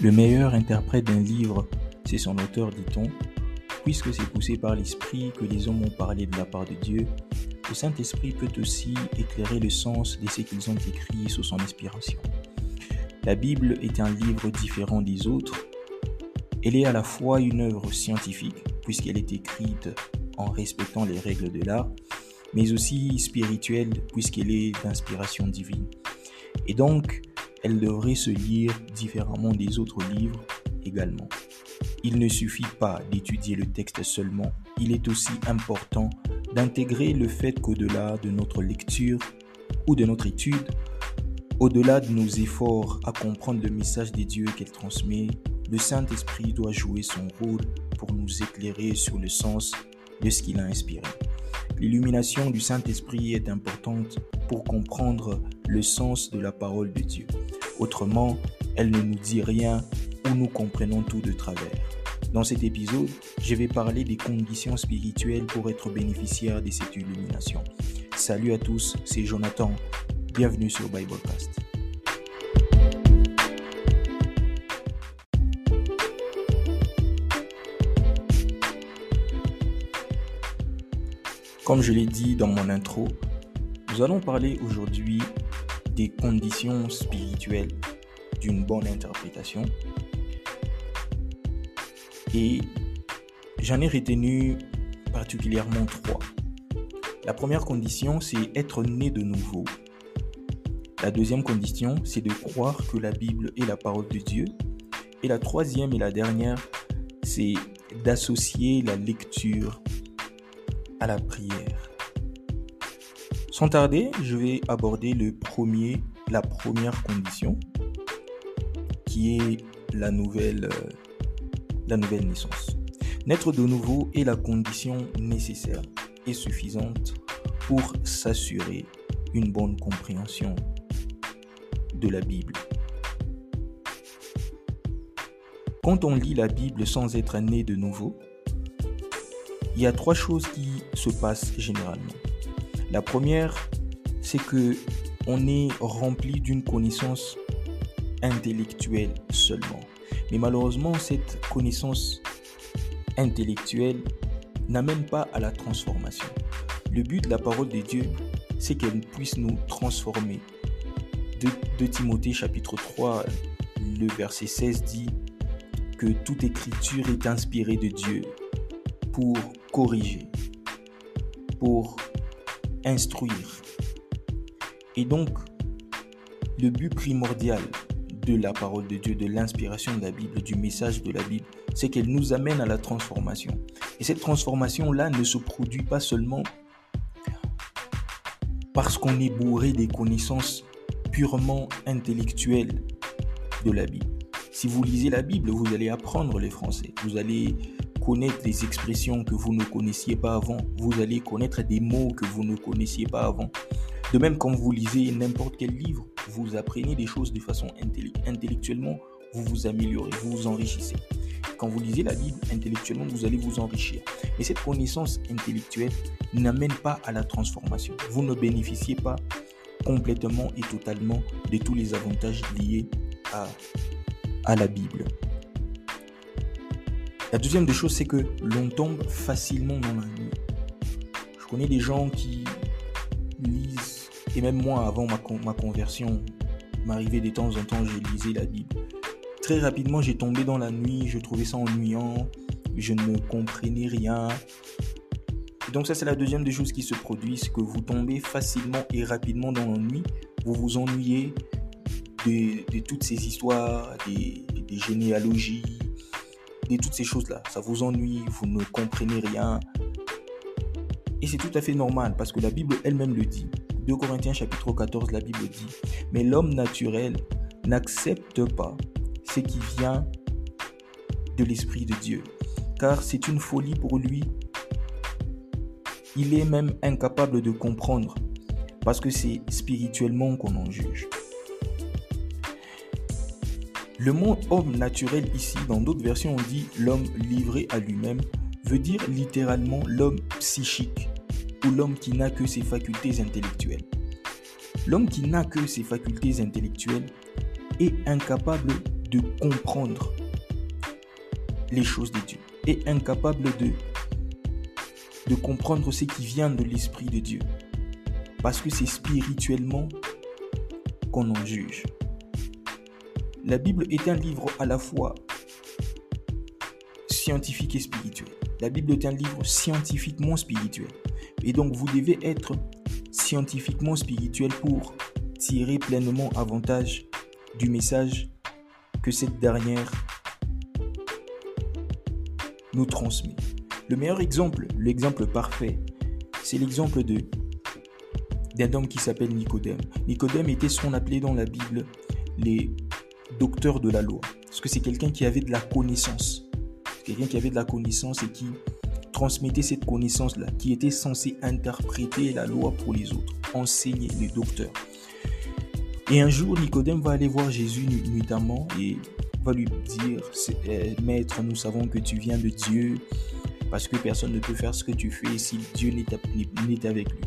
Le meilleur interprète d'un livre, c'est son auteur, dit-on. Puisque c'est poussé par l'Esprit que les hommes ont parlé de la part de Dieu, le Saint-Esprit peut aussi éclairer le sens de ce qu'ils ont écrit sous son inspiration. La Bible est un livre différent des autres. Elle est à la fois une œuvre scientifique, puisqu'elle est écrite en respectant les règles de l'art, mais aussi spirituelle, puisqu'elle est d'inspiration divine. Et donc, elle devrait se lire différemment des autres livres également. Il ne suffit pas d'étudier le texte seulement, il est aussi important d'intégrer le fait qu'au-delà de notre lecture ou de notre étude, au-delà de nos efforts à comprendre le message des dieux qu'elle transmet, le Saint-Esprit doit jouer son rôle pour nous éclairer sur le sens de ce qu'il a inspiré. L'illumination du Saint-Esprit est importante pour comprendre le sens de la parole de Dieu. Autrement, elle ne nous dit rien ou nous comprenons tout de travers. Dans cet épisode, je vais parler des conditions spirituelles pour être bénéficiaire de cette illumination. Salut à tous, c'est Jonathan. Bienvenue sur Biblecast. Comme je l'ai dit dans mon intro, nous allons parler aujourd'hui des conditions spirituelles d'une bonne interprétation. Et j'en ai retenu particulièrement trois. La première condition, c'est être né de nouveau. La deuxième condition, c'est de croire que la Bible est la parole de Dieu. Et la troisième et la dernière, c'est d'associer la lecture la prière. Sans tarder, je vais aborder le premier, la première condition, qui est la nouvelle, la nouvelle naissance. Naître de nouveau est la condition nécessaire et suffisante pour s'assurer une bonne compréhension de la Bible. Quand on lit la Bible sans être né de nouveau, il y a trois choses qui se passent généralement. La première, c'est que on est rempli d'une connaissance intellectuelle seulement. Mais malheureusement, cette connaissance intellectuelle n'amène pas à la transformation. Le but de la parole de Dieu, c'est qu'elle puisse nous transformer. De, de, Timothée chapitre 3, le verset 16 dit que toute écriture est inspirée de Dieu pour corriger, pour instruire. Et donc, le but primordial de la parole de Dieu, de l'inspiration de la Bible, du message de la Bible, c'est qu'elle nous amène à la transformation. Et cette transformation-là ne se produit pas seulement parce qu'on est bourré des connaissances purement intellectuelles de la Bible. Si vous lisez la Bible, vous allez apprendre les français, vous allez connaître des expressions que vous ne connaissiez pas avant. Vous allez connaître des mots que vous ne connaissiez pas avant. De même, quand vous lisez n'importe quel livre, vous apprenez des choses de façon intellectuellement, vous vous améliorez, vous vous enrichissez. Quand vous lisez la Bible, intellectuellement, vous allez vous enrichir. Mais cette connaissance intellectuelle n'amène pas à la transformation. Vous ne bénéficiez pas complètement et totalement de tous les avantages liés à, à la Bible. La deuxième des choses, c'est que l'on tombe facilement dans la nuit. Je connais des gens qui lisent, et même moi, avant ma, conversion, m'arrivait de temps en temps, je lisais la Bible. Très rapidement, j'ai tombé dans la nuit, je trouvais ça ennuyant, je ne comprenais rien. donc ça, c'est la deuxième des choses qui se produisent, que vous tombez facilement et rapidement dans la nuit. Vous vous ennuyez de, toutes ces histoires, des généalogies, et toutes ces choses-là. Ça vous ennuie, vous ne comprenez rien. Et c'est tout à fait normal parce que la Bible elle-même le dit. 2 Corinthiens chapitre 14, la Bible dit, mais l'homme naturel n'accepte pas ce qui vient de l'Esprit de Dieu, car c'est une folie pour lui. Il est même incapable de comprendre, parce que c'est spirituellement qu'on en juge. Le mot homme naturel ici, dans d'autres versions, on dit l'homme livré à lui-même, veut dire littéralement l'homme psychique ou l'homme qui n'a que ses facultés intellectuelles. L'homme qui n'a que ses facultés intellectuelles est incapable de comprendre les choses de Dieu et incapable de, de comprendre ce qui vient de l'Esprit de Dieu. Parce que c'est spirituellement qu'on en juge. La Bible est un livre à la fois scientifique et spirituel. La Bible est un livre scientifiquement spirituel. Et donc vous devez être scientifiquement spirituel pour tirer pleinement avantage du message que cette dernière nous transmet. Le meilleur exemple, l'exemple parfait, c'est l'exemple de d'un homme qui s'appelle Nicodème. Nicodème était ce qu'on appelait dans la Bible les docteurs de la loi. Parce que c'est quelqu'un qui avait de la connaissance. Quelqu'un qui avait de la connaissance et qui transmettait cette connaissance-là, qui était censé interpréter la loi pour les autres, enseigner les docteurs. Et un jour, Nicodème va aller voir Jésus nuitamment et va lui dire, euh, Maître, nous savons que tu viens de Dieu, parce que personne ne peut faire ce que tu fais si Dieu n'est avec lui.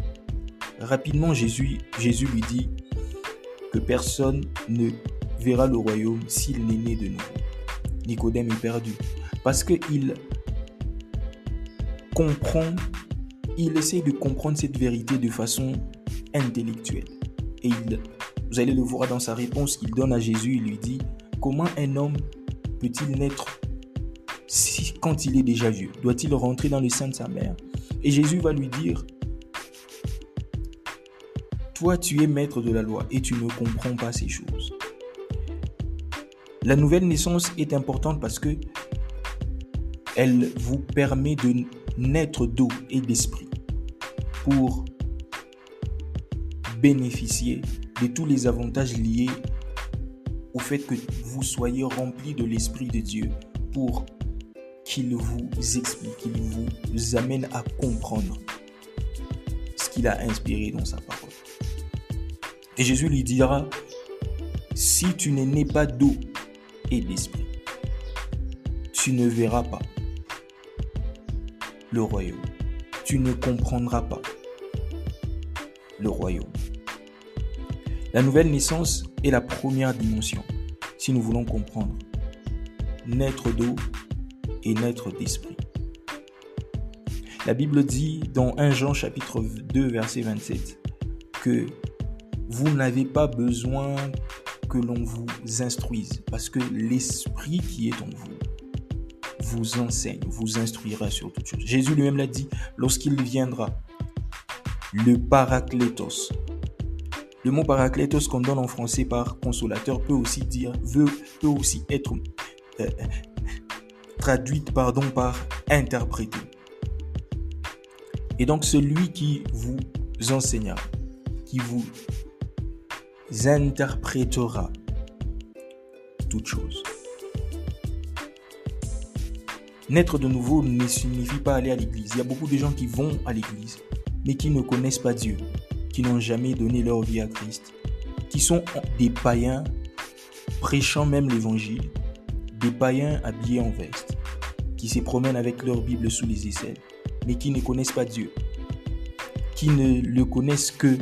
Rapidement, Jésus, Jésus lui dit que personne ne verra le royaume s'il n'est né de nouveau. Nicodème est perdu parce qu'il comprend, il essaie de comprendre cette vérité de façon intellectuelle. Et il, vous allez le voir dans sa réponse qu'il donne à Jésus, il lui dit, comment un homme peut-il naître si, quand il est déjà vieux? Doit-il rentrer dans le sein de sa mère? Et Jésus va lui dire, toi, tu es maître de la loi et tu ne comprends pas ces choses. La nouvelle naissance est importante parce que elle vous permet de naître d'eau et d'esprit pour bénéficier de tous les avantages liés au fait que vous soyez rempli de l'Esprit de Dieu pour qu'il vous explique, qu'il vous amène à comprendre ce qu'il a inspiré dans sa parole. Et Jésus lui dira, si tu n'es né pas d'eau tu ne verras pas le royaume. Tu ne comprendras pas le royaume. La nouvelle naissance est la première dimension, si nous voulons comprendre. Naître d'eau et naître d'esprit. La Bible dit dans 1 Jean chapitre 2 verset 27 que vous n'avez pas besoin que l'on vous instruise, parce que l'Esprit qui est en vous vous enseigne, vous instruira sur toutes choses. Jésus lui-même l'a dit, lorsqu'il viendra, le paraclétos. Le mot paraclétos qu'on donne en français par consolateur peut aussi dire, veut, peut aussi être euh, traduite pardon, par interprété. Et donc celui qui vous enseignera, qui vous interprétera toutes choses. Naître de nouveau ne signifie pas aller à l'église. Il y a beaucoup de gens qui vont à l'église, mais qui ne connaissent pas Dieu, qui n'ont jamais donné leur vie à Christ, qui sont des païens prêchant même l'évangile, des païens habillés en veste, qui se promènent avec leur Bible sous les aisselles, mais qui ne connaissent pas Dieu, qui ne le connaissent que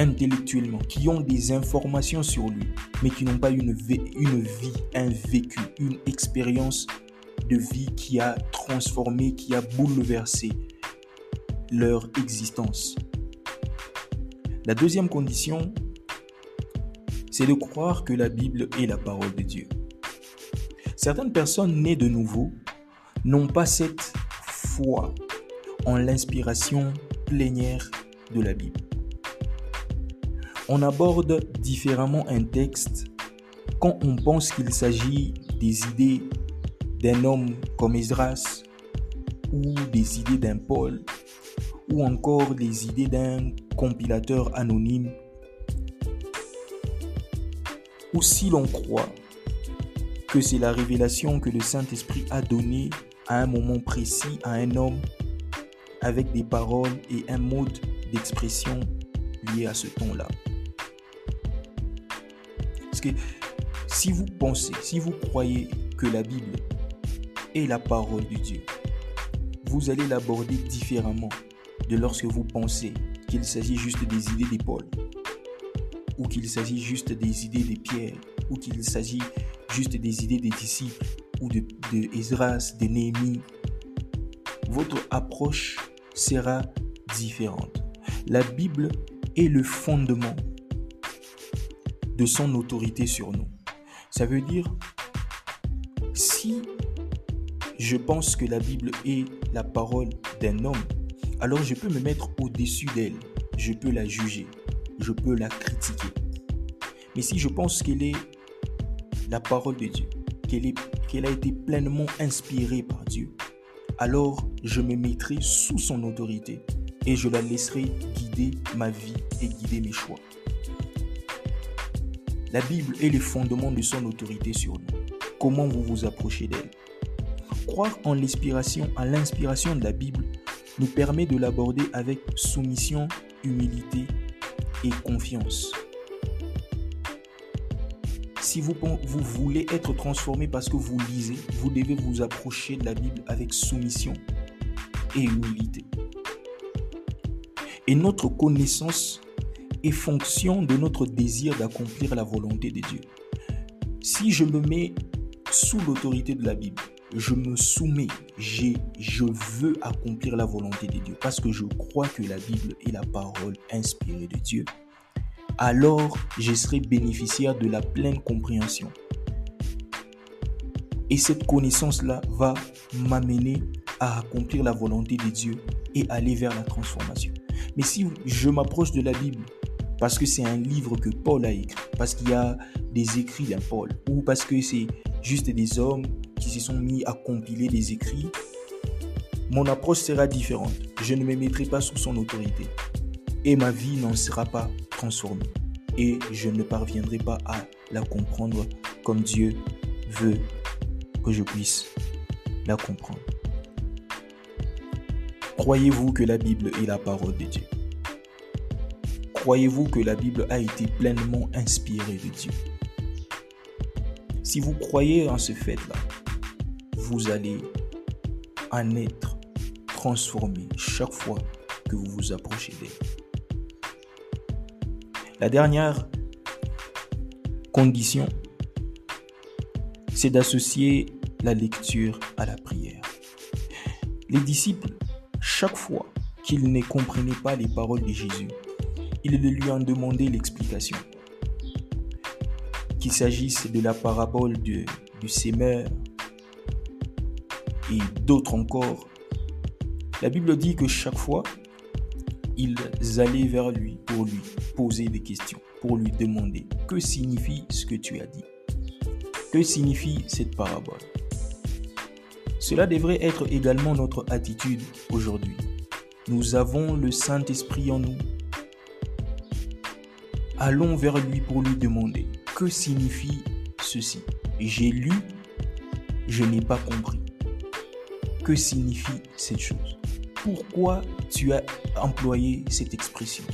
intellectuellement, qui ont des informations sur lui, mais qui n'ont pas une, vie, un vécu, une expérience de vie qui a transformé, qui a bouleversé leur existence. La deuxième condition, c'est de croire que la Bible est la parole de Dieu. Certaines personnes nées de nouveau n'ont pas cette foi en l'inspiration plénière de la Bible on aborde différemment un texte quand on pense qu'il s'agit des idées d'un homme comme Esdras ou des idées d'un Paul ou encore des idées d'un compilateur anonyme. Ou si l'on croit que c'est la révélation que le Saint-Esprit a donnée à un moment précis à un homme avec des paroles et un mode d'expression lié à ce ton-là que si vous pensez, si vous croyez que la Bible est la parole de Dieu, vous allez l'aborder différemment de lorsque vous pensez qu'il s'agit juste des idées des Paul ou qu'il s'agit juste des idées des Pierre ou qu'il s'agit juste des idées des disciples ou de, de de Néhémie, votre approche sera différente. La Bible est le fondement son autorité sur nous. Ça veut dire, si je pense que la Bible est la parole d'un homme, alors je peux me mettre au-dessus d'elle, je peux la juger, je peux la critiquer. Mais si je pense qu'elle est la parole de Dieu, qu'elle, qu'elle a été pleinement inspirée par Dieu, alors je me mettrai sous son autorité et je la laisserai guider ma vie et guider mes choix. La Bible est le fondement de son autorité sur nous. Comment vous vous approchez d'elle? Croire en l'inspiration, à l'inspiration de la Bible nous permet de l'aborder avec soumission, humilité et confiance. Si vous, vous voulez être transformé parce que vous lisez, vous devez vous approcher de la Bible avec soumission et humilité. Et notre connaissance est fonction de notre désir d'accomplir la volonté de Dieu. Si je me mets sous l'autorité de la Bible, je me soumets, je veux accomplir la volonté de Dieu parce que je crois que la Bible est la parole inspirée de Dieu, alors je serai bénéficiaire de la pleine compréhension. Et cette connaissance-là va m'amener à accomplir la volonté de Dieu et aller vers la transformation. Mais si je m'approche de la Bible parce que c'est un livre que Paul a écrit, parce qu'il y a des écrits d'un Paul, ou parce que c'est juste des hommes qui se sont mis à compiler des écrits, mon approche sera différente. Je ne me mettrai pas sous son autorité. Et ma vie n'en sera pas transformée. Et je ne parviendrai pas à la comprendre comme Dieu veut que je puisse la comprendre. Croyez-vous que la Bible est la parole de Dieu? Croyez-vous que la Bible a été pleinement inspirée de Dieu? Si vous croyez en ce fait-là, vous allez en être transformé chaque fois que vous vous approchez d'elle. La dernière condition, c'est d'associer la lecture à la prière. Les disciples, chaque fois qu'ils ne comprenaient pas les paroles de Jésus, ils lui ont demandé l'explication. Qu'il s'agisse de la parabole du, du sémeur et d'autres encore. La Bible dit que chaque fois, ils allaient vers lui pour lui poser des questions, pour lui demander que signifie ce que tu as dit? Que signifie cette parabole? Cela devrait être également notre attitude aujourd'hui. Nous avons le Saint-Esprit en nous allons vers lui pour lui demander. Que signifie ceci? J'ai lu, je n'ai pas compris. Que signifie cette chose? Pourquoi tu as employé cette expression?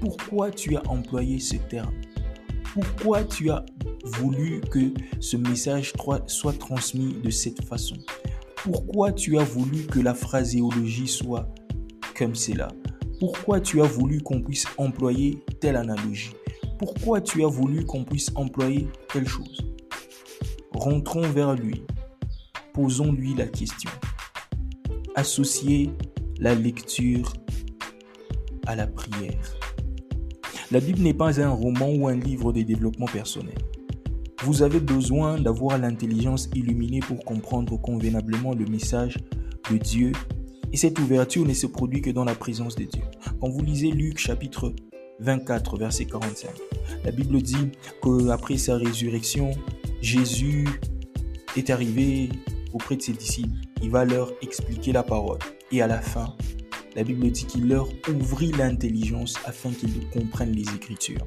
Pourquoi tu as employé ce terme? Pourquoi tu as voulu que ce message soit transmis de cette façon? Pourquoi tu as voulu que la phraséologie soit comme cela? Pourquoi tu as voulu qu'on puisse employer telle analogie? Pourquoi tu as voulu qu'on puisse employer telle chose? Rentrons vers lui. Posons-lui la question. Associez la lecture à la prière. La Bible n'est pas un roman ou un livre de développement personnel. Vous avez besoin d'avoir l'intelligence illuminée pour comprendre convenablement le message de Dieu et cette ouverture ne se produit que dans la présence de Dieu. Quand vous lisez Luc chapitre 24, verset 45, la Bible dit qu'après sa résurrection, Jésus est arrivé auprès de ses disciples. Il va leur expliquer la parole. Et à la fin, la Bible dit qu'il leur ouvrit l'intelligence afin qu'ils comprennent les Écritures.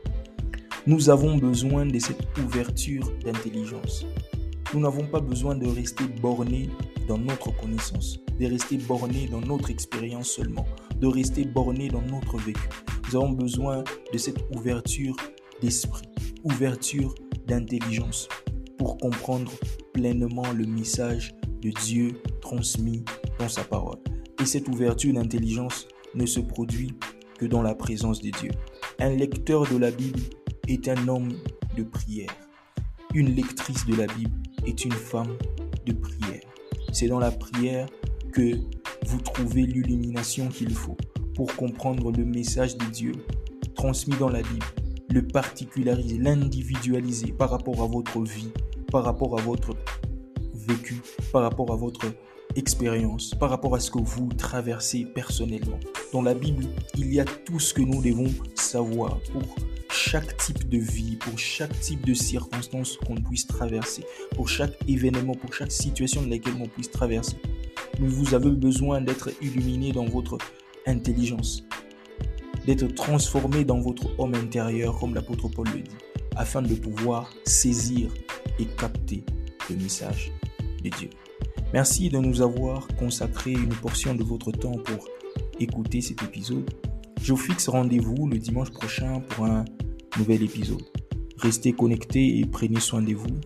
Nous avons besoin de cette ouverture d'intelligence. Nous n'avons pas besoin de rester bornés dans notre connaissance, de rester bornés dans notre expérience seulement, de rester bornés dans notre vécu. Nous avons besoin de cette ouverture d'esprit, ouverture d'intelligence pour comprendre pleinement le message de Dieu transmis dans sa parole. Et cette ouverture d'intelligence ne se produit que dans la présence de Dieu. Un lecteur de la Bible est un homme de prière. une lectrice de la Bible est une femme de prière. C'est dans la prière que vous trouvez l'illumination qu'il faut pour comprendre le message de Dieu transmis dans la Bible, le particulariser, l'individualiser par rapport à votre vie, par rapport à votre vécu, par rapport à votre expérience, par rapport à ce que vous traversez personnellement. Dans la Bible, il y a tout ce que nous devons savoir pour chaque type de vie, pour chaque type de circonstance qu'on puisse traverser, pour chaque événement, pour chaque situation dans laquelle on puisse traverser. Vous avez besoin d'être illuminé dans votre intelligence, d'être transformé dans votre homme intérieur, comme l'apôtre Paul le dit, afin de pouvoir saisir et capter le message de Dieu. Merci de nous avoir consacré une portion de votre temps pour écouter cet épisode. Je vous fixe rendez-vous le dimanche prochain pour un nouvel épisode. Restez connectés et prenez soin de vous.